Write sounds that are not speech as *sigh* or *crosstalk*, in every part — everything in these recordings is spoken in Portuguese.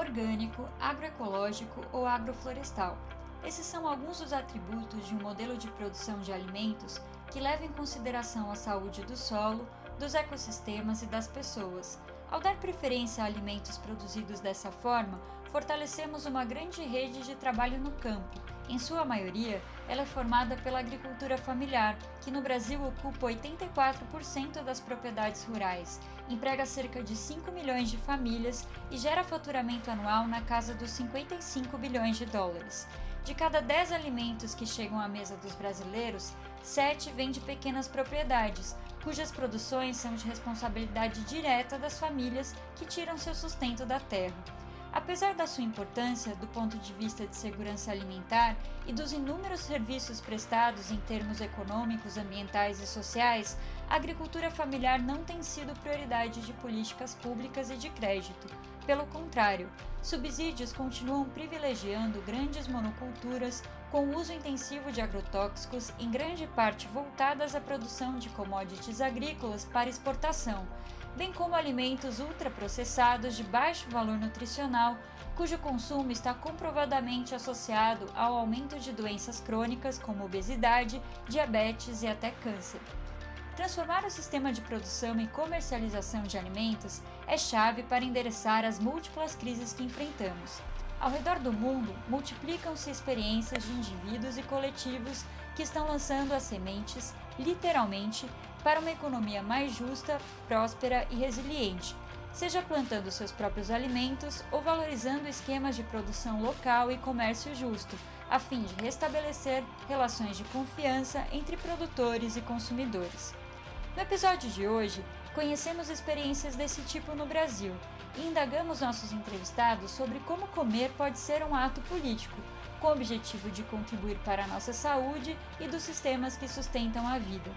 orgânico, agroecológico ou agroflorestal. Esses são alguns dos atributos de um modelo de produção de alimentos que leva em consideração a saúde do solo, dos ecossistemas e das pessoas. Ao dar preferência a alimentos produzidos dessa forma, fortalecemos uma grande rede de trabalho no campo. Em sua maioria, ela é formada pela agricultura familiar, que no Brasil ocupa 84% das propriedades rurais, emprega cerca de 5 milhões de famílias e gera faturamento anual na casa dos 55 bilhões de dólares. De cada 10 alimentos que chegam à mesa dos brasileiros, 7 vêm de pequenas propriedades, cujas produções são de responsabilidade direta das famílias que tiram seu sustento da terra. Apesar da sua importância do ponto de vista de segurança alimentar e dos inúmeros serviços prestados em termos econômicos, ambientais e sociais, a agricultura familiar não tem sido prioridade de políticas públicas e de crédito. Pelo contrário, subsídios continuam privilegiando grandes monoculturas com uso intensivo de agrotóxicos, em grande parte voltadas à produção de commodities agrícolas para exportação bem como alimentos ultraprocessados de baixo valor nutricional, cujo consumo está comprovadamente associado ao aumento de doenças crônicas como obesidade, diabetes e até câncer. Transformar o sistema de produção e comercialização de alimentos é chave para endereçar as múltiplas crises que enfrentamos. Ao redor do mundo, multiplicam-se experiências de indivíduos e coletivos que estão lançando as sementes, literalmente, para uma economia mais justa, próspera e resiliente, seja plantando seus próprios alimentos ou valorizando esquemas de produção local e comércio justo, a fim de restabelecer relações de confiança entre produtores e consumidores. No episódio de hoje, conhecemos experiências desse tipo no Brasil e indagamos nossos entrevistados sobre como comer pode ser um ato político, com o objetivo de contribuir para a nossa saúde e dos sistemas que sustentam a vida.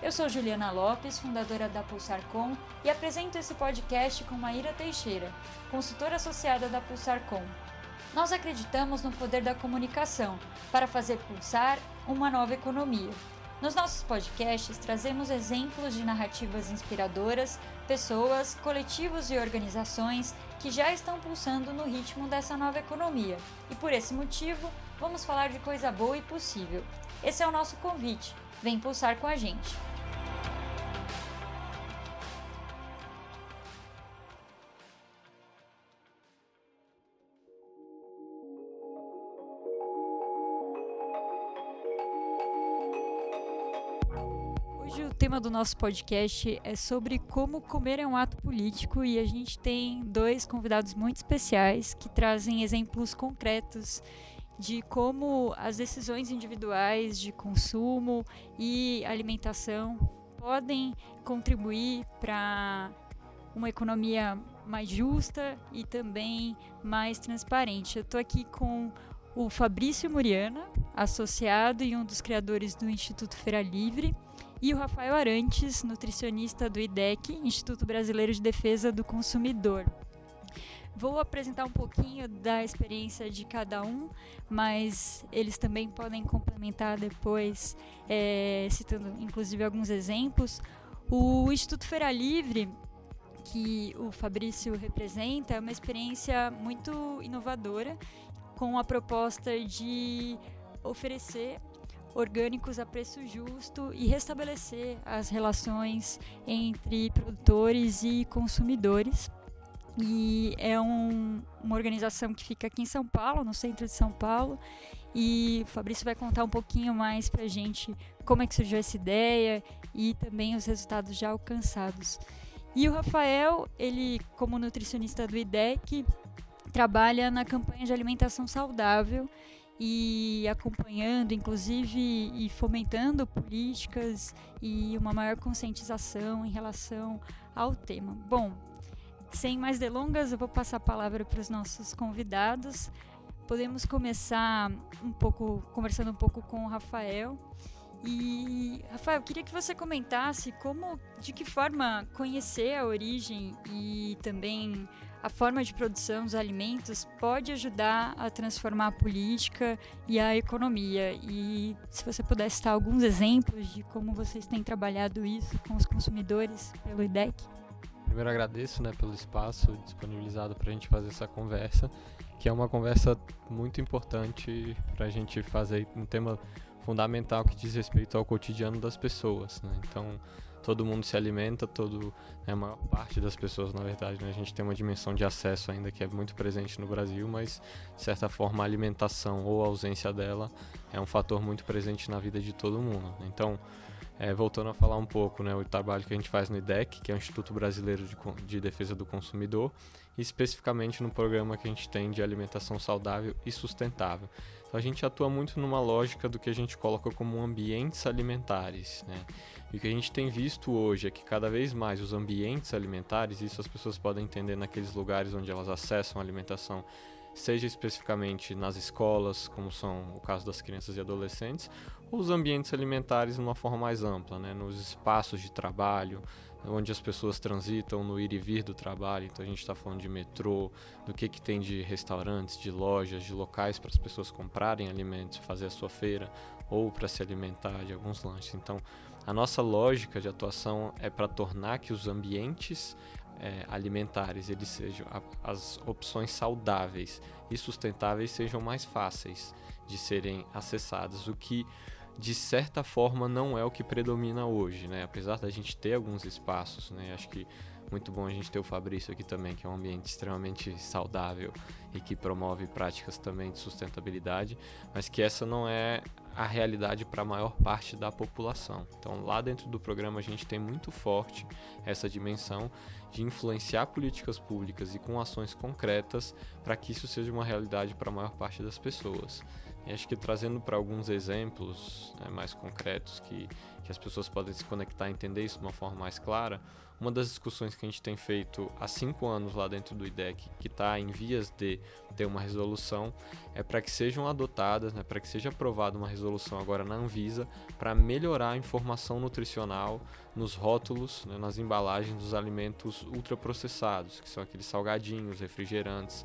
Eu sou Juliana Lopes, fundadora da Pulsarcom, e apresento esse podcast com Maíra Teixeira, consultora associada da Pulsarcom. Nós acreditamos no poder da comunicação para fazer pulsar uma nova economia. Nos nossos podcasts trazemos exemplos de narrativas inspiradoras, pessoas, coletivos e organizações que já estão pulsando no ritmo dessa nova economia. E por esse motivo, vamos falar de coisa boa e possível. Esse é o nosso convite. Vem pulsar com a gente. Tema do nosso podcast é sobre como comer é um ato político e a gente tem dois convidados muito especiais que trazem exemplos concretos de como as decisões individuais de consumo e alimentação podem contribuir para uma economia mais justa e também mais transparente. Eu estou aqui com o Fabrício Muriana, associado e um dos criadores do Instituto Feira Livre, e o Rafael Arantes, nutricionista do IDEC, Instituto Brasileiro de Defesa do Consumidor. Vou apresentar um pouquinho da experiência de cada um, mas eles também podem complementar depois, é, citando inclusive alguns exemplos. O Instituto Feira Livre, que o Fabrício representa, é uma experiência muito inovadora, com a proposta de oferecer orgânicos a preço justo e restabelecer as relações entre produtores e consumidores. E é um, uma organização que fica aqui em São Paulo, no centro de São Paulo. E o Fabrício vai contar um pouquinho mais para a gente como é que surgiu essa ideia e também os resultados já alcançados. E o Rafael, ele como nutricionista do IDEC, trabalha na campanha de alimentação saudável e acompanhando, inclusive, e fomentando políticas e uma maior conscientização em relação ao tema. Bom, sem mais delongas, eu vou passar a palavra para os nossos convidados. Podemos começar um pouco conversando um pouco com o Rafael. E Rafael, queria que você comentasse como, de que forma conhecer a origem e também a forma de produção dos alimentos pode ajudar a transformar a política e a economia. E se você pudesse citar alguns exemplos de como vocês têm trabalhado isso com os consumidores pelo IDEC. primeiro agradeço né, pelo espaço disponibilizado para a gente fazer essa conversa, que é uma conversa muito importante para a gente fazer um tema fundamental que diz respeito ao cotidiano das pessoas. Né? Então, todo mundo se alimenta, todo, né, a maior parte das pessoas, na verdade, né, a gente tem uma dimensão de acesso ainda que é muito presente no Brasil, mas de certa forma a alimentação ou a ausência dela é um fator muito presente na vida de todo mundo. Então, é, voltando a falar um pouco, né, o trabalho que a gente faz no IDEC, que é o Instituto Brasileiro de, de, Defesa do Consumidor, e especificamente no programa que a gente tem de alimentação saudável e sustentável. Então a gente atua muito numa lógica do que a gente coloca como ambientes alimentares, né? E o que a gente tem visto hoje é que cada vez mais os ambientes alimentares, isso as pessoas podem entender naqueles lugares onde elas acessam a alimentação, seja especificamente nas escolas, como são o caso das crianças e adolescentes, ou os ambientes alimentares de uma forma mais ampla, né? nos espaços de trabalho, onde as pessoas transitam no ir e vir do trabalho. Então a gente está falando de metrô, do que, que tem de restaurantes, de lojas, de locais para as pessoas comprarem alimentos, fazer a sua feira ou para se alimentar de alguns lanches. Então a nossa lógica de atuação é para tornar que os ambientes é, alimentares eles sejam as opções saudáveis e sustentáveis sejam mais fáceis de serem acessadas, o que de certa forma não é o que predomina hoje, né? Apesar da gente ter alguns espaços, né? Acho que muito bom a gente ter o Fabrício aqui também, que é um ambiente extremamente saudável e que promove práticas também de sustentabilidade, mas que essa não é a realidade para a maior parte da população. Então, lá dentro do programa, a gente tem muito forte essa dimensão de influenciar políticas públicas e com ações concretas para que isso seja uma realidade para a maior parte das pessoas. E acho que trazendo para alguns exemplos né, mais concretos que, que as pessoas podem se conectar e entender isso de uma forma mais clara, uma das discussões que a gente tem feito há cinco anos lá dentro do IDEC, que está em vias de ter uma resolução, é para que sejam adotadas, né, para que seja aprovada uma resolução agora na Anvisa para melhorar a informação nutricional nos rótulos, né, nas embalagens dos alimentos ultraprocessados, que são aqueles salgadinhos, refrigerantes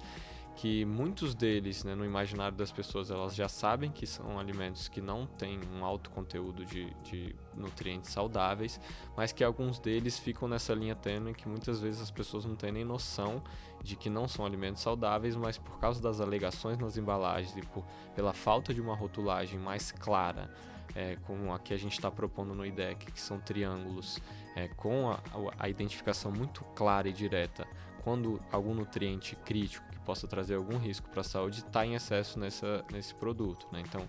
que muitos deles, né, no imaginário das pessoas, elas já sabem que são alimentos que não têm um alto conteúdo de, de nutrientes saudáveis, mas que alguns deles ficam nessa linha tênue que muitas vezes as pessoas não têm nem noção de que não são alimentos saudáveis, mas por causa das alegações nas embalagens e por, pela falta de uma rotulagem mais clara, é, como a que a gente está propondo no IDEC, que são triângulos, é, com a, a identificação muito clara e direta quando algum nutriente crítico possa trazer algum risco para a saúde está em excesso nessa, nesse produto. Né? Então,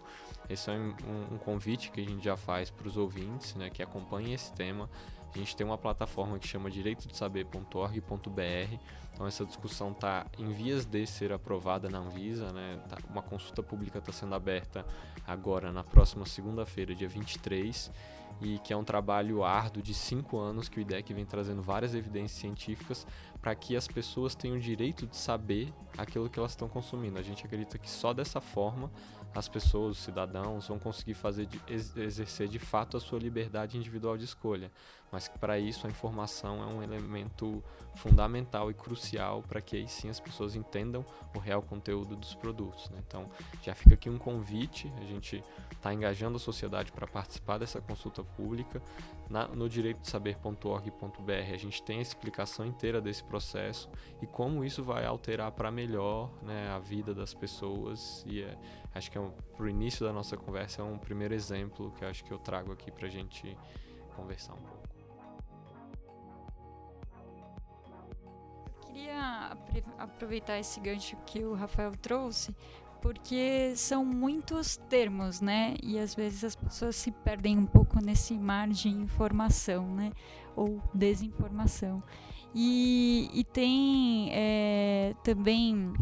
esse é um, um, convite que a gente já faz para os ouvintes né, que acompanhem esse tema. A gente tem uma plataforma que chama direitodesaber.org.br. Então essa discussão está em vias de ser aprovada na Anvisa. Né? Tá, uma consulta pública está sendo aberta agora na próxima segunda-feira, dia 23 e que é um trabalho árduo de cinco anos que o IDEC vem trazendo várias evidências científicas para que as pessoas tenham o direito de saber aquilo que elas estão consumindo. A gente acredita que só dessa forma as pessoas, os cidadãos, vão conseguir fazer de, exercer de fato a sua liberdade individual de escolha. Mas que para isso a informação é um elemento fundamental e crucial para que aí sim as pessoas entendam o real conteúdo dos produtos. Né? Então já fica aqui um convite, a gente está engajando a sociedade para participar dessa consulta pública. Na, no direito de saber.org.br a gente tem a explicação inteira desse processo e como isso vai alterar para melhor né, a vida das pessoas e é, acho que é um, pro início da nossa conversa é um primeiro exemplo que acho que eu trago aqui para a gente conversar um pouco. Queria aproveitar esse gancho que o Rafael trouxe porque são muitos termos, né? E às vezes as pessoas se perdem um pouco nesse mar de informação, né? Ou desinformação. E, e tem é, também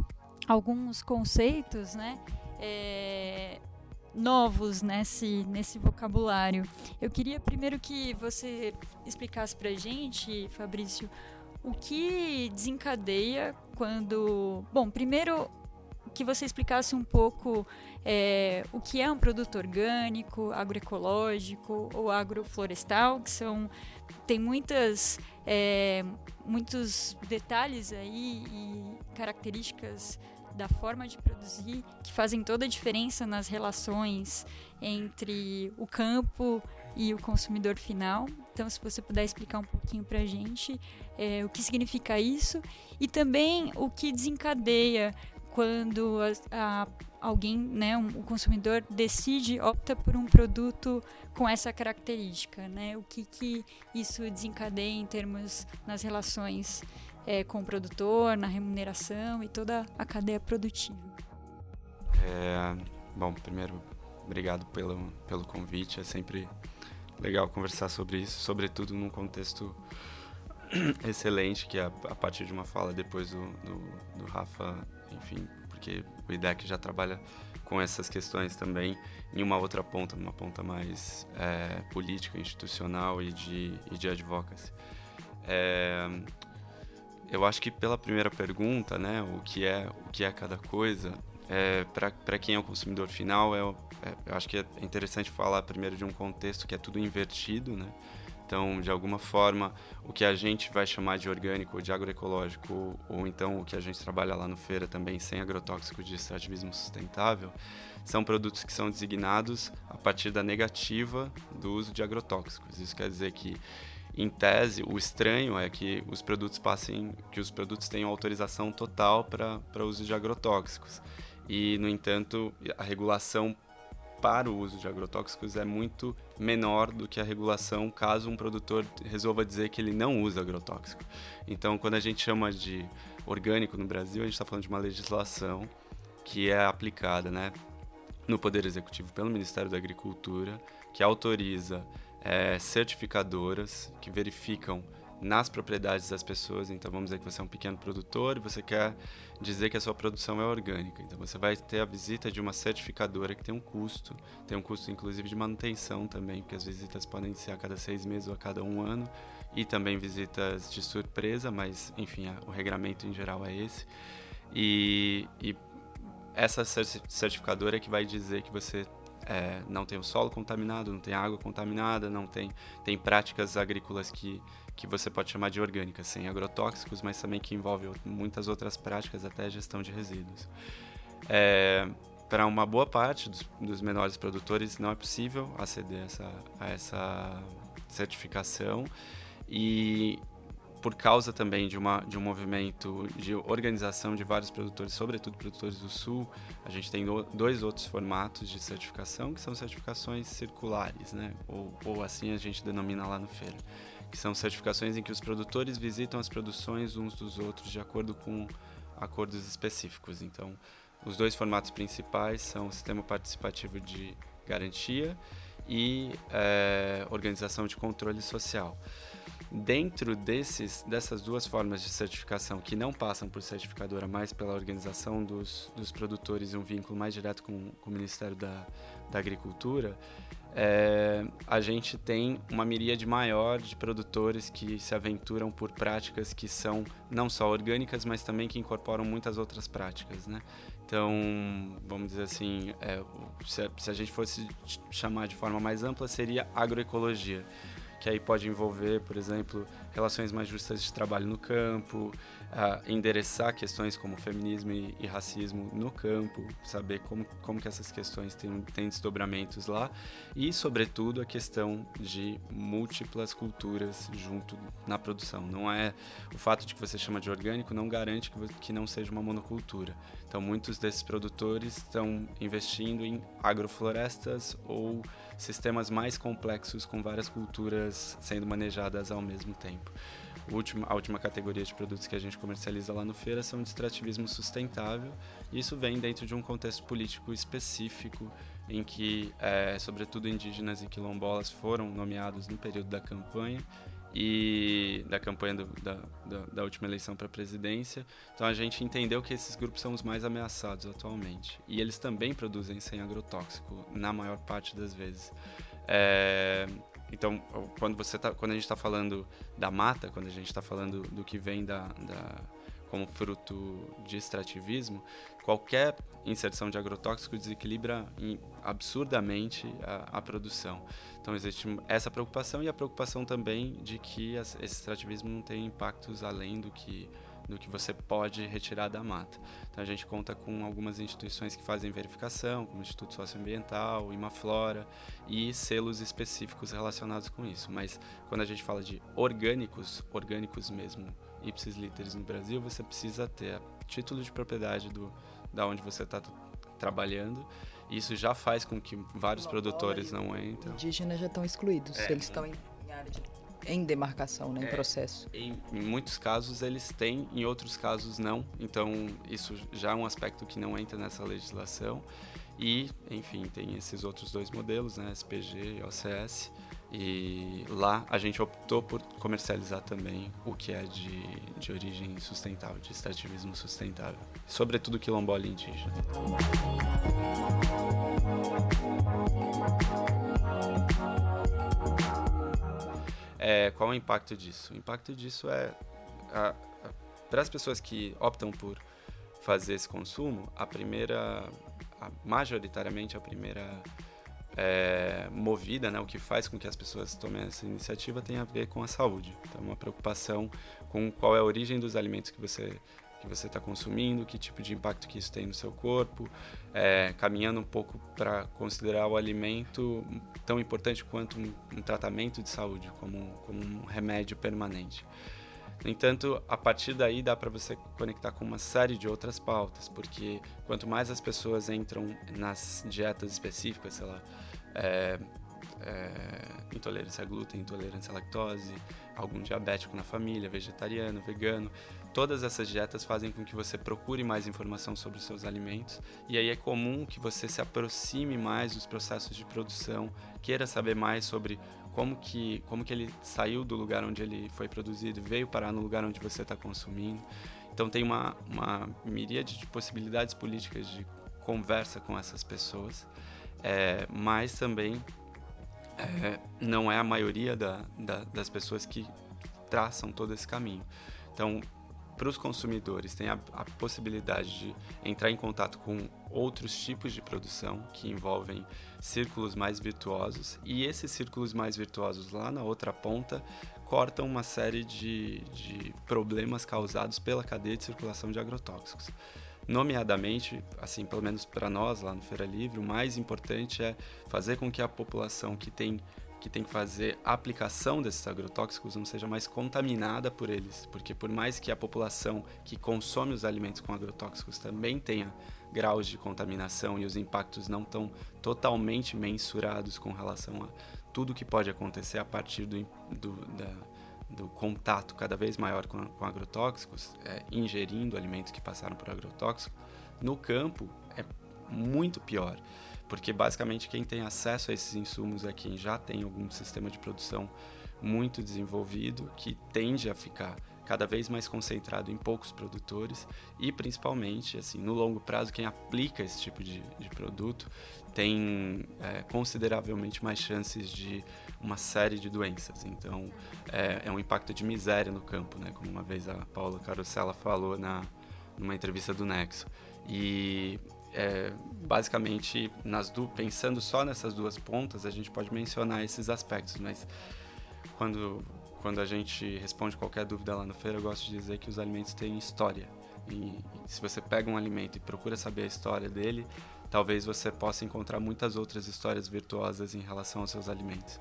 alguns conceitos, né? É, novos nesse, nesse vocabulário. Eu queria primeiro que você explicasse pra gente, Fabrício, o que desencadeia quando. Bom, primeiro que você explicasse um pouco é, o que é um produto orgânico, agroecológico ou agroflorestal, que são tem muitas é, muitos detalhes aí e características da forma de produzir que fazem toda a diferença nas relações entre o campo e o consumidor final. Então, se você puder explicar um pouquinho para a gente é, o que significa isso e também o que desencadeia quando a, a, alguém, né, um, o consumidor decide, opta por um produto com essa característica, né? O que, que isso desencadeia em termos nas relações é, com o produtor, na remuneração e toda a cadeia produtiva. É, bom, primeiro, obrigado pelo, pelo convite. É sempre legal conversar sobre isso, sobretudo num contexto *clears throat* excelente, que é a, partir de uma fala depois do, do, do Rafa, enfim, porque o IDEC já trabalha com essas questões também em uma outra ponta, numa ponta mais é, política, institucional e de, e de advocacy. É, eu acho que pela primeira pergunta, né, o que é o que é cada coisa, é, para quem é o consumidor final, é, é, eu acho que é interessante falar primeiro de um contexto que é tudo invertido, né? Então, de alguma forma, o que a gente vai chamar de orgânico ou de agroecológico, ou, então o que a gente trabalha lá no Feira também, sem agrotóxico de extrativismo sustentável, são produtos que são designados a partir da negativa do uso de agrotóxicos. Isso quer dizer que em tese, o estranho é que os produtos passem, que os produtos tenham autorização total para uso de agrotóxicos. E, no entanto, a regulação para o uso de agrotóxicos é muito menor do que a regulação caso um produtor resolva dizer que ele não usa agrotóxico. Então, quando a gente chama de orgânico no Brasil, a gente está falando de uma legislação que é aplicada né, no Poder Executivo pelo Ministério da Agricultura, que autoriza é, certificadoras que verificam nas propriedades das pessoas. Então, vamos dizer que você é um pequeno produtor e você quer dizer que a sua produção é orgânica. Então, você vai ter a visita de uma certificadora que tem um custo, tem um custo inclusive de manutenção também, porque as visitas podem ser a cada seis meses ou a cada um ano, e também visitas de surpresa, mas enfim, o regramento em geral é esse. E, e essa certificadora é que vai dizer que você é, não tem o solo contaminado, não tem água contaminada, não tem, tem práticas agrícolas que, que você pode chamar de orgânicas, sem agrotóxicos, mas também que envolve muitas outras práticas, até gestão de resíduos. É, para uma boa parte dos, dos, menores produtores não é possível aceder essa, a essa certificação e por causa também de, uma, de um movimento de organização de vários produtores, sobretudo produtores do Sul, a gente tem dois outros formatos de certificação, que são certificações circulares, né? ou, ou assim a gente denomina lá no Feira, que são certificações em que os produtores visitam as produções uns dos outros de acordo com acordos específicos. Então, os dois formatos principais são o sistema participativo de garantia e é, organização de controle social. Dentro desses, dessas duas formas de certificação, que não passam por certificadora, mas pela organização dos, dos produtores e um vínculo mais direto com, com o Ministério da, da Agricultura, é, a gente tem uma miríade maior de produtores que se aventuram por práticas que são não só orgânicas, mas também que incorporam muitas outras práticas, né? Então, vamos dizer assim, é, se, a, se a gente fosse chamar de forma mais ampla, seria agroecologia que aí pode envolver, por exemplo, relações mais justas de trabalho no campo, endereçar questões como feminismo e, e, racismo no campo, saber como, como que essas questões têm, têm desdobramentos lá e, sobretudo, a questão de múltiplas culturas junto na produção. Não é o fato de que você chama de orgânico não garante que, que não seja uma monocultura. Então, muitos desses produtores estão investindo em agroflorestas ou sistemas mais complexos com várias culturas sendo manejadas ao mesmo tempo. Última, a última categoria de produtos que a gente comercializa lá no Feira são de extrativismo sustentável. E isso vem dentro de um contexto político específico em que, é, sobretudo, indígenas e quilombolas foram nomeados no período da campanha e da campanha do, da, da, da, última eleição para a presidência. Então a gente entendeu que esses grupos são os mais ameaçados atualmente. E eles também produzem sem agrotóxico, na maior parte das vezes. É, então, quando, você tá, quando a gente está falando da mata, quando a gente está falando do que vem da, da como fruto de extrativismo, qualquer inserção de agrotóxico desequilibra absurdamente a, a, produção. Então existe essa preocupação e a preocupação também de que esse extrativismo não tem impactos além do que do que você pode retirar da mata. Então a gente conta com algumas instituições que fazem verificação, como o Instituto Socioambiental, Imaflora e selos específicos relacionados com isso. Mas quando a gente fala de orgânicos, orgânicos mesmo, ipsis literis no Brasil, você precisa ter título de propriedade do da onde você está trabalhando. Isso já faz com que vários produtores não entrem. Indígenas já estão excluídos, é, eles estão em, em área de em demarcação, né, em é, processo. Em, em, muitos casos eles têm, em outros casos não. Então isso já é um aspecto que não entra nessa legislação. E, enfim, tem esses outros dois modelos, né, SPG e OCS. E lá a gente optou por comercializar também o que é de, de origem sustentável, de extrativismo sustentável, sobretudo quilombola indígena. É, qual o impacto disso? O impacto disso é para as pessoas que optam por fazer esse consumo, a primeira, a, majoritariamente a primeira é, movida, né, o que faz com que as pessoas tomem essa iniciativa tem a ver com a saúde. Então, uma preocupação com qual é a origem dos alimentos que você que você está consumindo, que tipo de impacto que isso tem no seu corpo, é, caminhando um pouco para considerar o alimento tão importante quanto um, um tratamento de saúde, como, como um remédio permanente. No entanto, a partir daí dá para você conectar com uma série de outras pautas, porque quanto mais as pessoas entram nas dietas específicas, sei lá, é, é, intolerância a glúten, intolerância à lactose, algum diabético na família, vegetariano, vegano. Todas essas dietas fazem com que você procure mais informação sobre os seus alimentos e aí é comum que você se aproxime mais dos processos de produção, queira saber mais sobre como que, como que ele saiu do lugar onde ele foi produzido, veio parar no lugar onde você está consumindo. Então tem uma, uma miríade de possibilidades políticas de conversa com essas pessoas, é, mas também é, não é a maioria da, da, das pessoas que traçam todo esse caminho. Então, para os consumidores, tem a, a, possibilidade de entrar em contato com outros tipos de produção que envolvem círculos mais virtuosos, e esses círculos mais virtuosos lá na outra ponta cortam uma série de, de problemas causados pela cadeia de circulação de agrotóxicos. Nomeadamente, assim, pelo menos para nós lá no Feira Livre, o mais importante é fazer com que a população que tem que tem que fazer a aplicação desses agrotóxicos não seja mais contaminada por eles, porque por mais que a população que consome os alimentos com agrotóxicos também tenha graus de contaminação e os impactos não estão totalmente mensurados com relação a tudo que pode acontecer a partir do, do, da, do contato cada vez maior com, com agrotóxicos, é, ingerindo alimentos que passaram por agrotóxico, no campo é muito pior, porque basicamente quem tem acesso a esses insumos é quem já tem algum sistema de produção muito desenvolvido, que tende a ficar cada vez mais concentrado em poucos produtores e principalmente assim no longo prazo quem aplica esse tipo de, de produto tem é, consideravelmente mais chances de uma série de doenças. Então, é, é, um impacto de miséria no campo, né? Como uma vez a Paula Carosella falou na numa entrevista do Nexo. E é, basicamente, nas du pensando só nessas duas pontas, a gente pode mencionar esses aspectos, mas quando quando a gente responde qualquer dúvida lá no feira, eu gosto de dizer que os alimentos têm história. E, se você pega um alimento e procura saber a história dele, talvez você possa encontrar muitas outras histórias virtuosas em relação aos seus alimentos.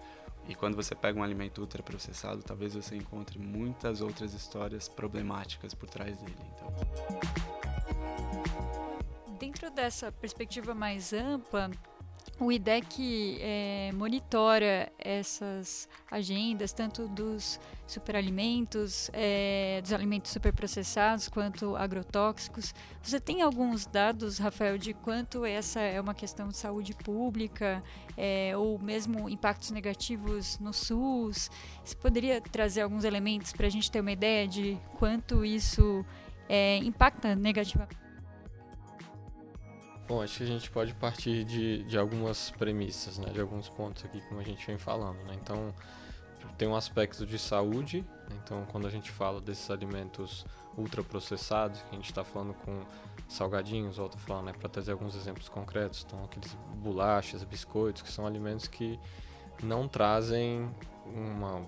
E quando você pega um alimento ultraprocessado, talvez você encontre muitas outras histórias problemáticas por trás dele. Então. Dentro dessa perspectiva mais ampla, o IDEC é, monitora essas agendas, tanto dos superalimentos, é, dos alimentos superprocessados, quanto agrotóxicos. Você tem alguns dados, Rafael, de quanto essa é uma questão de saúde pública, é, ou mesmo impactos negativos no SUS? Você poderia trazer alguns elementos para a gente ter uma ideia de quanto isso é, impacta negativamente? Bom, acho que a gente pode partir de, de algumas premissas, né, de alguns pontos aqui, como a gente vem falando. Né? Então, tem um aspecto de saúde, então, quando a gente fala desses alimentos ultraprocessados, que a gente está falando com salgadinhos, ou falando, né, para trazer alguns exemplos concretos, então, aqueles bolachas, biscoitos, que são alimentos que não trazem uma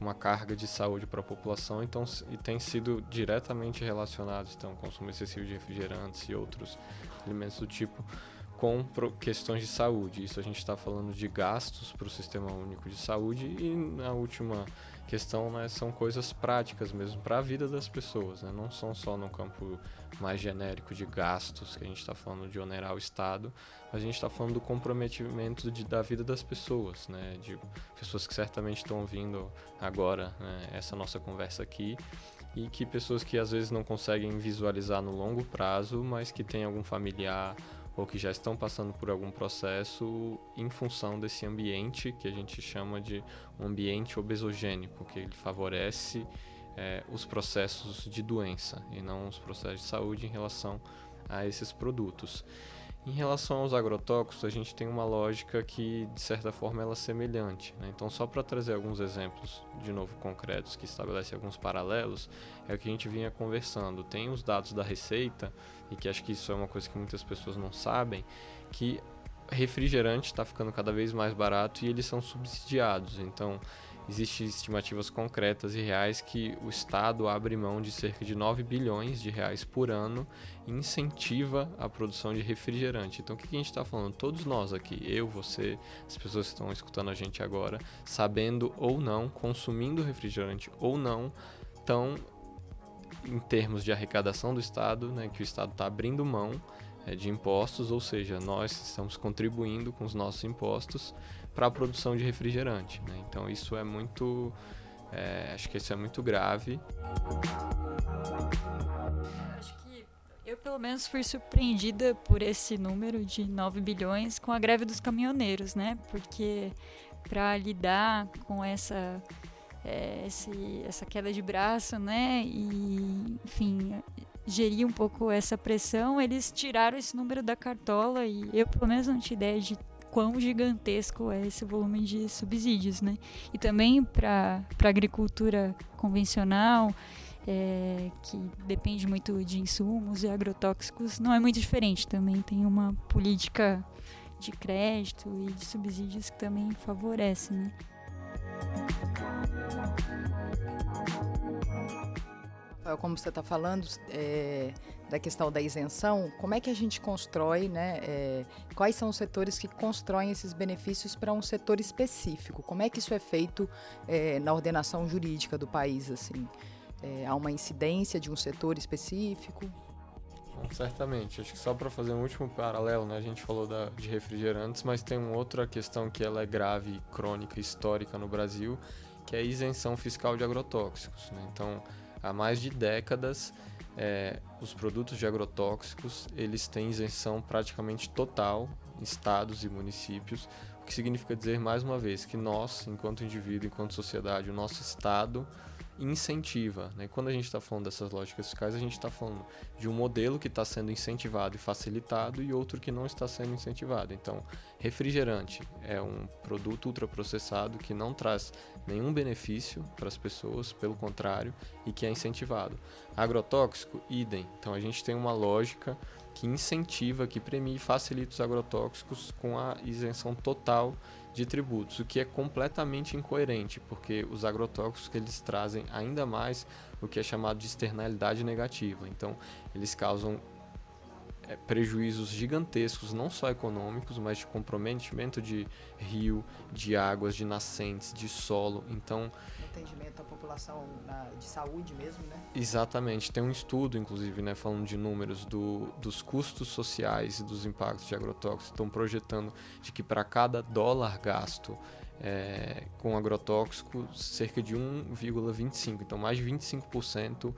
uma carga de saúde para a população então, e tem sido diretamente relacionados então consumo excessivo de refrigerantes e outros alimentos do tipo com questões de saúde. Isso a gente está falando de gastos para o Sistema Único de Saúde e na última questão né, são coisas práticas mesmo para a vida das pessoas, né? não são só no campo mais genérico de gastos que a gente está falando de onerar o Estado, a gente está falando do comprometimento de, da vida das pessoas, né? de pessoas que certamente estão ouvindo agora né, essa nossa conversa aqui e que pessoas que às vezes não conseguem visualizar no longo prazo, mas que têm algum familiar ou que já estão passando por algum processo em função desse ambiente que a gente chama de um ambiente obesogênico, que ele favorece é, os processos de doença e não os processos de saúde em relação a esses produtos. Em relação aos agrotóxicos, a gente tem uma lógica que, de certa forma, ela é semelhante. Né? Então, só para trazer alguns exemplos, de novo, concretos, que estabelecem alguns paralelos, é o que a gente vinha conversando. Tem os dados da Receita, e que acho que isso é uma coisa que muitas pessoas não sabem, que refrigerante está ficando cada vez mais barato e eles são subsidiados. Então, existem estimativas concretas e reais que o Estado abre mão de cerca de 9 bilhões de reais por ano incentiva a produção de refrigerante. Então, o que a gente está falando? Todos nós aqui, eu, você, as pessoas que estão escutando a gente agora, sabendo ou não, consumindo refrigerante ou não, estão em termos de arrecadação do Estado, né, que o Estado está abrindo mão é, de impostos, ou seja, nós estamos contribuindo com os nossos impostos para a produção de refrigerante. Né? Então isso é muito, é, acho que isso é muito grave. Eu pelo menos fui surpreendida por esse número de 9 bilhões com a greve dos caminhoneiros, né? Porque para lidar com essa é, esse, essa queda de braço, né? E, enfim, gerir um pouco essa pressão, eles tiraram esse número da cartola e eu pelo menos não tinha ideia de quão gigantesco é esse volume de subsídios, né? E também para a agricultura convencional, é, que depende muito de insumos e agrotóxicos, não é muito diferente. Também tem uma política de crédito e de subsídios que também favorece, né? Como você está falando é, da questão da isenção, como é que a gente constrói, né? É, quais são os setores que constroem esses benefícios para um setor específico? Como é que isso é feito é, na ordenação jurídica do país? Assim, é, há uma incidência de um setor específico? certamente. Acho que só para fazer um último paralelo, né? A gente falou da, de refrigerantes, mas tem uma outra questão que ela é grave, crônica, histórica no Brasil, que é a isenção fiscal de agrotóxicos. Né? Então, há mais de décadas é, os produtos de agrotóxicos eles têm isenção praticamente total em estados e municípios, o que significa dizer mais uma vez que nós, enquanto indivíduo, enquanto sociedade, o nosso estado incentiva. Né? Quando a gente está falando dessas lógicas fiscais, a gente está falando de um modelo que está sendo incentivado e facilitado e outro que não está sendo incentivado. Então, refrigerante é um produto ultraprocessado que não traz nenhum benefício para as pessoas, pelo contrário, e que é incentivado. Agrotóxico, idem. Então, a gente tem uma lógica que incentiva, que premia e facilita os agrotóxicos com a isenção total de tributos, o que é completamente incoerente, porque os agrotóxicos eles trazem ainda mais o que é chamado de externalidade negativa. Então, eles causam é, prejuízos gigantescos, não só econômicos, mas de comprometimento de rio, de águas, de nascentes, de solo. Então, atendimento à população na, de saúde mesmo, né? Exatamente. Tem um estudo, inclusive, né, falando de números do, dos custos sociais e dos impactos de agrotóxicos. Estão projetando de que para cada dólar gasto é, com agrotóxico, cerca de 1,25. Então, mais de 25%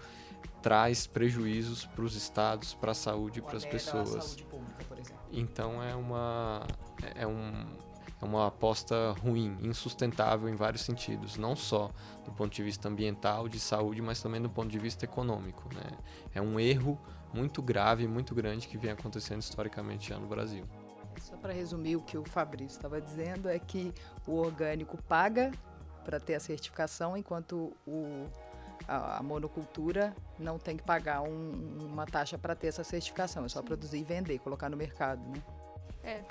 traz prejuízos para os estados, para a saúde e para as pessoas. Pública, então, é uma... É um, é uma aposta ruim, insustentável em vários sentidos, não só do ponto de vista ambiental, de saúde, mas também do ponto de vista econômico. Né? É um erro muito grave, muito grande que vem acontecendo historicamente já no Brasil. Só para resumir o que o Fabrício estava dizendo, é que o orgânico paga para ter a certificação, enquanto o, a, a monocultura não tem que pagar um, uma taxa para ter essa certificação, é só produzir e vender, colocar no mercado. Né? É,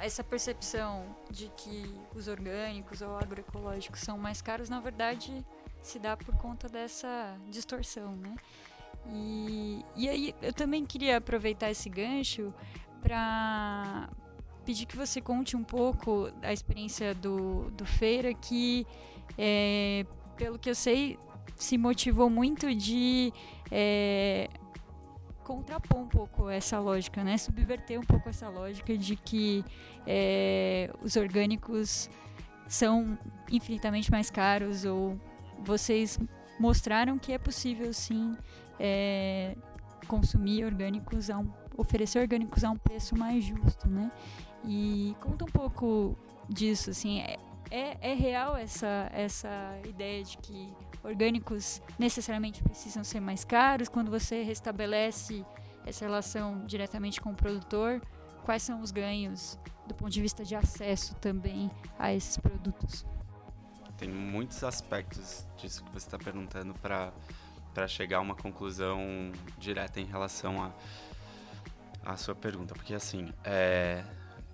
essa percepção de que os orgânicos ou agroecológicos são mais caros, na verdade, se dá por conta dessa distorção, né? E, e aí eu também queria aproveitar esse gancho para pedir que você conte um pouco da experiência do, do Feira, que, é, pelo que eu sei, se motivou muito de é, contrapor um pouco essa lógica, né? Subverter um pouco essa lógica de que é, os orgânicos são infinitamente mais caros ou vocês mostraram que é possível sim é, consumir orgânicos a um, oferecer orgânicos a um preço mais justo, né? E conta um pouco disso, assim, é, é, é real essa, essa ideia de que orgânicos necessariamente precisam ser mais caros? Quando você restabelece essa relação diretamente com o produtor, quais são os ganhos do ponto de vista de acesso também a esses produtos? Tem muitos aspectos disso que você está perguntando para chegar a uma conclusão direta em relação a sua pergunta, porque assim é,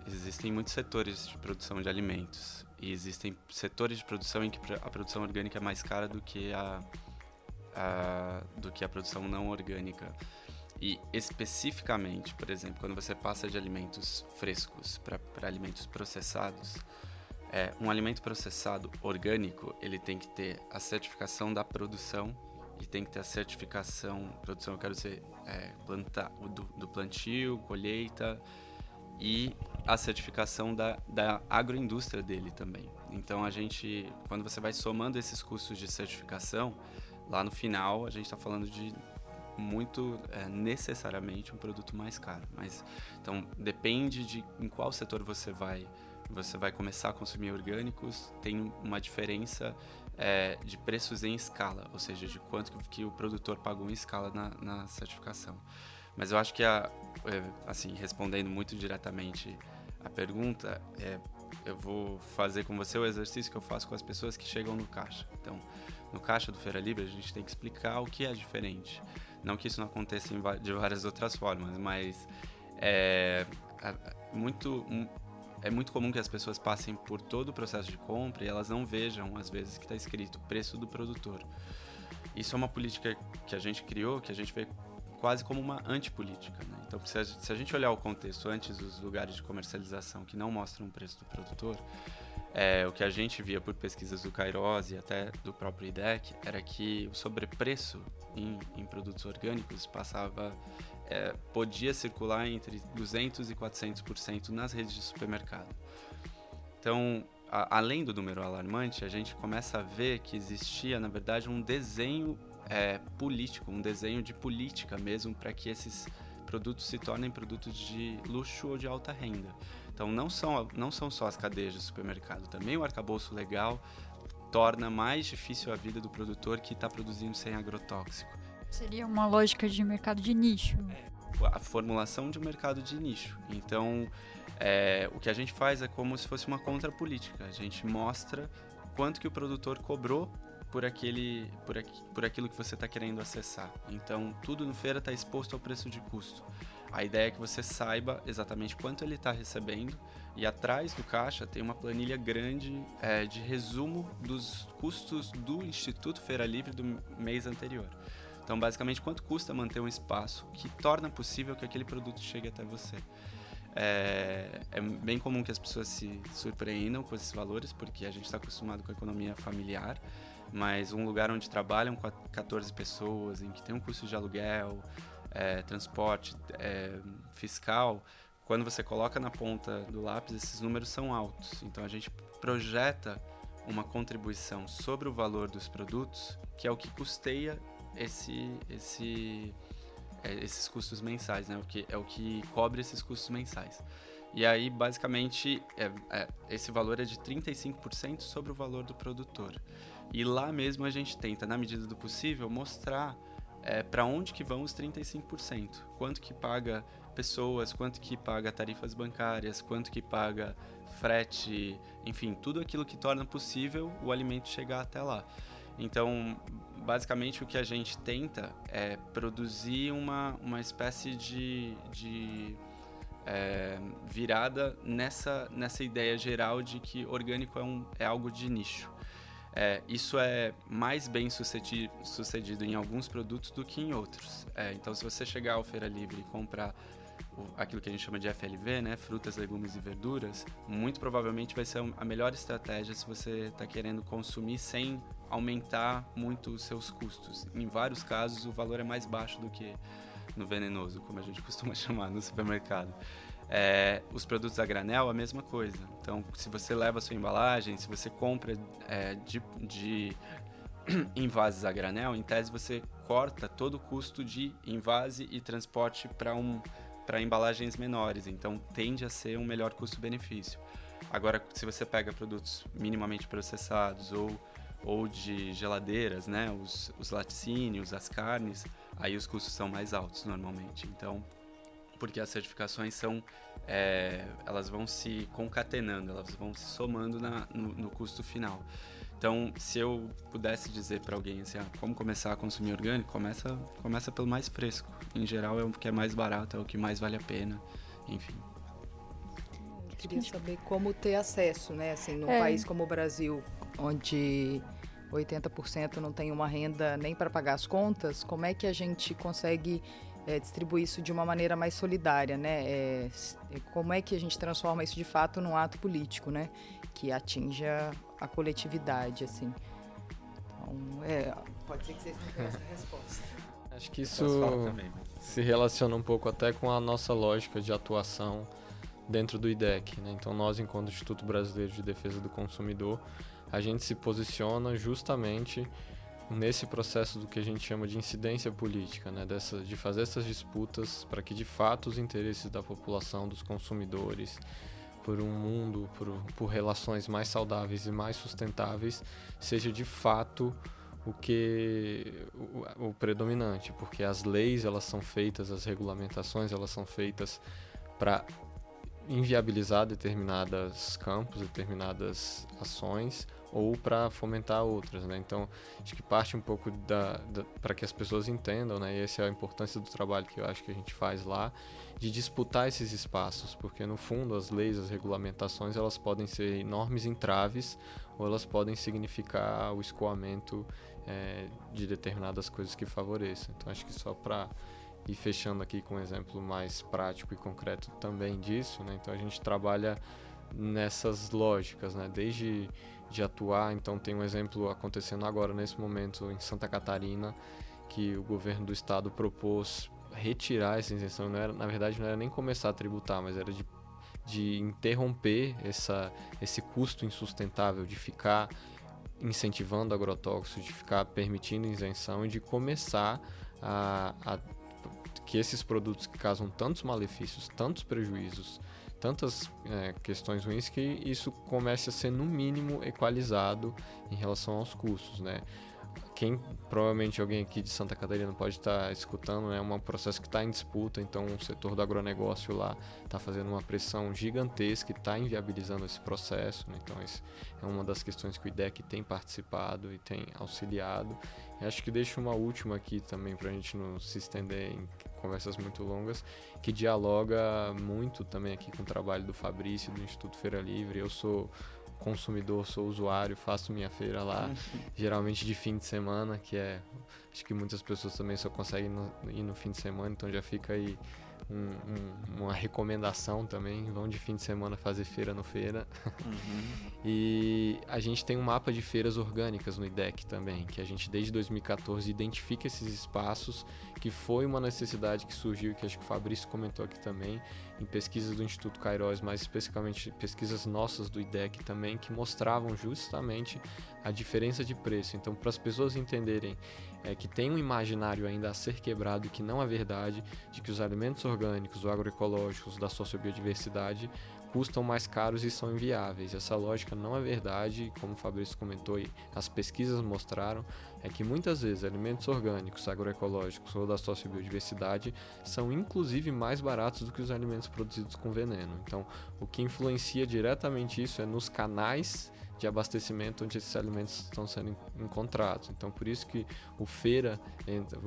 existem muitos setores de produção de alimentos e existem setores de produção em que a produção orgânica é mais cara do que a, a do que a produção não orgânica. E especificamente, por exemplo, quando você passa de alimentos frescos para alimentos processados, é, um alimento processado orgânico ele tem que ter a certificação da produção e tem que ter a certificação produção eu quero dizer é, plantar do, do plantio colheita e a certificação da, da agroindústria dele também. Então a gente, quando você vai somando esses custos de certificação, lá no final a gente está falando de muito é, necessariamente um produto mais caro. Mas então depende de em qual setor você vai você vai começar a consumir orgânicos, tem uma diferença é, de preços em escala, ou seja, de quanto que o produtor pagou em escala na, na certificação. Mas eu acho que, a, é, assim, respondendo muito diretamente a pergunta, é, eu vou fazer com você o exercício que eu faço com as pessoas que chegam no caixa. Então, no caixa do Feira Livre, a gente tem que explicar o que é diferente. Não que isso não aconteça de várias outras formas, mas é muito, é muito comum que as pessoas passem por todo o processo de compra e elas não vejam, às vezes, que está escrito preço do produtor. Isso é uma política que a gente criou, que a gente vê quase como uma antipolítica. Né? Então, se a, se a, gente olhar o contexto antes dos lugares de comercialização que não mostram o preço do produtor, é, o que a gente via por pesquisas do Kairos e até do próprio IDEC era que o sobrepreço em, em produtos orgânicos passava é, podia circular entre 200 e 400% nas redes de supermercado. Então, a, além do número alarmante, a gente começa a ver que existia, na verdade, um desenho é, político, um desenho de política mesmo para que esses produtos se tornem produtos de luxo ou de alta renda. Então não são, não são só as cadeias de supermercado, também o arcabouço legal torna mais difícil a vida do produtor que está produzindo sem agrotóxico. Seria uma lógica de mercado de nicho. É, a formulação de um mercado de nicho. Então, é, o que a gente faz é como se fosse uma contrapolítica. A gente mostra quanto que o produtor cobrou por aquele por, aqui, por aquilo que você está querendo acessar. Então, tudo no feira está exposto ao preço de custo. A ideia é que você saiba exatamente quanto ele está recebendo e atrás do caixa tem uma planilha grande é, de resumo dos custos do Instituto Feira Livre do mês anterior. Então, basicamente, quanto custa manter um espaço que torna possível que aquele produto chegue até você. É, é, bem comum que as pessoas se surpreendam com esses valores, porque a gente está acostumado com a economia familiar, mas um lugar onde trabalham 14 pessoas, em que tem um custo de aluguel, é, transporte, é, fiscal, quando você coloca na ponta do lápis, esses números são altos. Então a gente projeta uma contribuição sobre o valor dos produtos, que é o que custeia esse, esse, é, esses custos mensais, né? O que, é o que cobre esses custos mensais. E aí, basicamente, é, é, esse valor é de 35% sobre o valor do produtor. E lá mesmo a gente tenta, na medida do possível, mostrar é, para onde que vão os 35%. Quanto que paga pessoas, quanto que paga tarifas bancárias, quanto que paga frete, enfim, tudo aquilo que torna possível o alimento chegar até lá. Então, basicamente o que a gente tenta é produzir uma, uma espécie de, de é, virada nessa, nessa ideia geral de que orgânico é, um, é algo de nicho. É, isso é mais bem sucedido, em alguns produtos do que em outros. É, então, se você chegar ao Feira Livre e comprar o, aquilo que a gente chama de FLV, né, frutas, legumes e verduras, muito provavelmente vai ser a melhor estratégia se você está querendo consumir sem aumentar muito os seus custos. Em vários casos, o valor é mais baixo do que no venenoso, como a gente costuma *laughs* chamar no supermercado. É, os produtos a granel, a mesma coisa. Então, se você leva a sua embalagem, se você compra é, de, de *clears throat* a granel, em tese você corta todo o custo de invase e transporte para um, embalagens menores. Então, tende a ser um melhor custo-benefício. Agora, se você pega produtos minimamente processados ou, ou de geladeiras, né, os, os laticínios, as carnes, aí os custos são mais altos normalmente. Então, porque as certificações são é, elas vão se concatenando, elas vão se somando na, no, no custo final. Então, se eu pudesse dizer para alguém assim, ah, como começar a consumir orgânico, começa, começa pelo mais fresco. Em geral, é o que é mais barato, é o que mais vale a pena, enfim. Eu queria saber como ter acesso, né? Assim, num é. país como o Brasil, onde 80% não tem uma renda nem para pagar as contas, como é que a gente consegue é, distribuir isso de uma maneira mais solidária, né? É, como é que a gente transforma isso de fato num ato político, né? Que atinja a coletividade, assim. Então, é, pode ser que vocês não tenham essa resposta. Acho que isso se relaciona um pouco até com a nossa lógica de atuação dentro do IDEC. Né? Então, nós, enquanto Instituto Brasileiro de Defesa do Consumidor, a gente se posiciona justamente nesse processo do que a gente chama de incidência política, né, dessa, de fazer essas disputas para que de fato os interesses da população, dos consumidores, por um mundo, por, por relações mais saudáveis e mais sustentáveis, seja de fato o que o, o, predominante, porque as leis elas são feitas, as regulamentações elas são feitas para inviabilizar determinados campos, determinadas ações ou para fomentar outras, né? Então, acho que parte um pouco da, da para que as pessoas entendam, né? E essa é a importância do trabalho que eu acho que a gente faz lá, de disputar esses espaços, porque no fundo as leis, as regulamentações, elas podem ser enormes entraves ou elas podem significar o escoamento é, de determinadas coisas que favoreçam. Então, acho que só para ir fechando aqui com um exemplo mais prático e concreto também disso, né? Então, a gente trabalha nessas lógicas, né? Desde de atuar. Então tem um exemplo acontecendo agora nesse momento em Santa Catarina que o governo do estado propôs retirar essa isenção. Não era, na verdade não era nem começar a tributar, mas era de, de interromper essa, esse custo insustentável de ficar incentivando agrotóxicos, de ficar permitindo isenção e de começar a, a que esses produtos que causam tantos malefícios, tantos prejuízos tantas é, questões ruins que isso comece a ser no mínimo equalizado em relação aos custos, né? Quem provavelmente alguém aqui de Santa Catarina pode estar tá escutando, né? É um processo que está em disputa, então o setor do agronegócio lá está fazendo uma pressão gigantesca e está inviabilizando esse processo, né? Então isso é uma das questões que o IDEC tem participado e tem auxiliado. E acho que deixo uma última aqui também para a gente não se estender em conversas muito longas, que dialoga muito também aqui com o trabalho do Fabrício, do Instituto Feira Livre. Eu sou consumidor, sou usuário, faço minha feira lá, *laughs* geralmente de fim de semana, que é. Acho que muitas pessoas também só conseguem ir no fim de semana, então já fica aí um, um, uma recomendação também. Vão de fim de semana fazer feira no feira. Uhum. *laughs* e a gente tem um mapa de feiras orgânicas no IDEC também, que a gente desde 2014 identifica esses espaços, que foi uma necessidade que surgiu, que acho que o Fabrício comentou aqui também, em pesquisas do Instituto Cairóis, mais especificamente pesquisas nossas do IDEC também, que mostravam justamente a diferença de preço. Então, para as pessoas entenderem é, que tem um imaginário ainda a ser quebrado que não é verdade de que os alimentos orgânicos ou agroecológicos da sociobiodiversidade custam mais caros e são inviáveis. Essa lógica não é verdade, como o Fabrício comentou e as pesquisas mostraram, é que muitas vezes alimentos orgânicos, agroecológicos ou da sociobiodiversidade são inclusive mais baratos do que os alimentos produzidos com veneno. Então, o que influencia diretamente isso é nos canais de abastecimento onde esses alimentos estão sendo encontrados. Então, por isso que o Feira,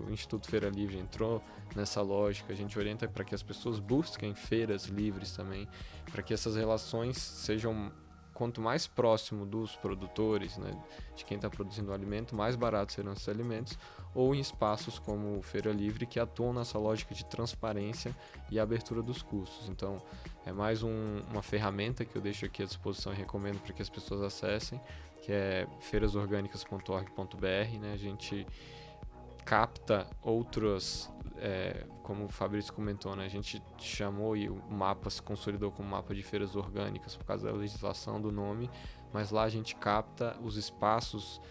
o Instituto Feira Livre entrou nessa lógica. A gente orienta para que as pessoas busquem feiras livres também, para que essas relações sejam quanto mais próximo dos produtores, né, de quem está produzindo o alimento, mais baratos serão esses alimentos, ou em espaços como Feira Livre, que atuam nessa lógica de transparência e abertura dos custos. Então, é mais um, uma ferramenta que eu deixo aqui à disposição e recomendo para que as pessoas acessem, que é feirasorgânicas.org.br. Né? A gente capta outras, é, como o Fabrício comentou, né? a gente chamou e o mapa se consolidou como mapa de feiras orgânicas por causa da legislação do nome, mas lá a gente capta os espaços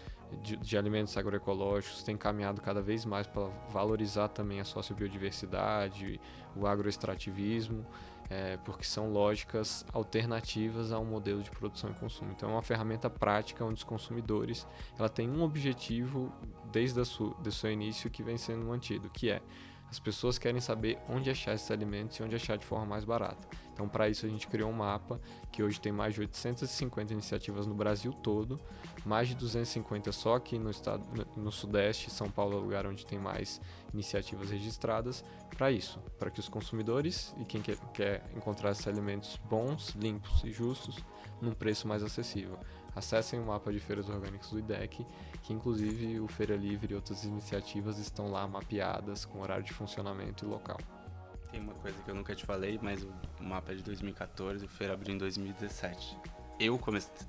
de, de, alimentos agroecológicos tem caminhado cada vez mais para valorizar também a sociobiodiversidade, o agroextrativismo é, porque são lógicas alternativas ao modelo de produção e consumo. Então é uma ferramenta prática onde os consumidores ela tem um objetivo desde o seu início que vem sendo mantido, que é as pessoas querem saber onde achar esses alimentos e onde achar de forma mais barata. Então, para isso, a gente criou um mapa que hoje tem mais de 850 iniciativas no Brasil todo, mais de 250 só aqui no estado, no Sudeste. São Paulo é o lugar onde tem mais iniciativas registradas. Para isso, para que os consumidores e quem quer, quer encontrar esses alimentos bons, limpos e justos num preço mais acessível. Acessem o mapa de feiras orgânicas do IDEC que inclusive o Feira Livre e outras iniciativas estão lá mapeadas com horário de funcionamento e local. Tem uma coisa que eu nunca te falei, mas o mapa é de 2014, o Feira abriu em 2017. Eu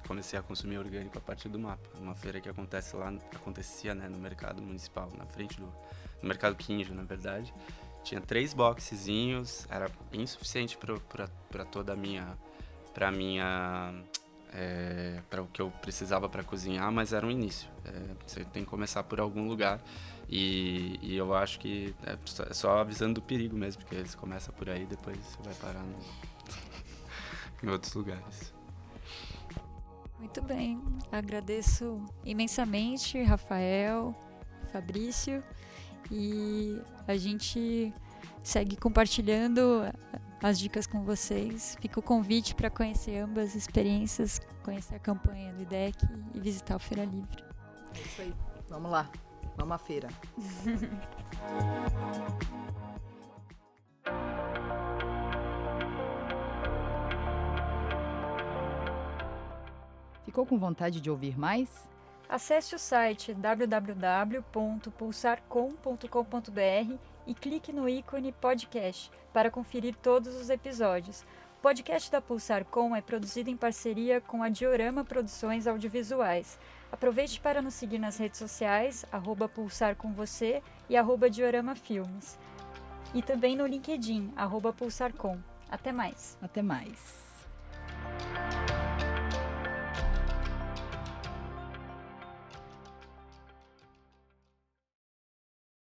comecei a consumir orgânico a partir do mapa, uma feira que acontece lá, acontecia né, no mercado municipal, na frente do no mercado Quinjo, na verdade. Tinha três boxezinhos, era insuficiente para toda a minha para minha é, para o que eu precisava para cozinhar, mas era um início. É, você tem que começar por algum lugar e, e eu acho que é só avisando do perigo mesmo, porque você começa por aí depois você vai parar no, *laughs* em outros lugares. Muito bem, agradeço imensamente Rafael, Fabrício e a gente segue compartilhando as dicas com vocês. Fica o convite para conhecer ambas as experiências, conhecer a campanha do IDEC e visitar o Feira Livre. É isso aí. Vamos lá. Vamos à feira. *laughs* Ficou com vontade de ouvir mais? Acesse o site www.pulsarcom.com.br e clique no ícone podcast para conferir todos os episódios. O podcast da Pulsar Com é produzido em parceria com a Diorama Produções Audiovisuais. Aproveite para nos seguir nas redes sociais, arroba Pulsar Com Você e arroba Diorama Filmes. E também no LinkedIn, arroba Pulsar Com. Até mais. Até mais.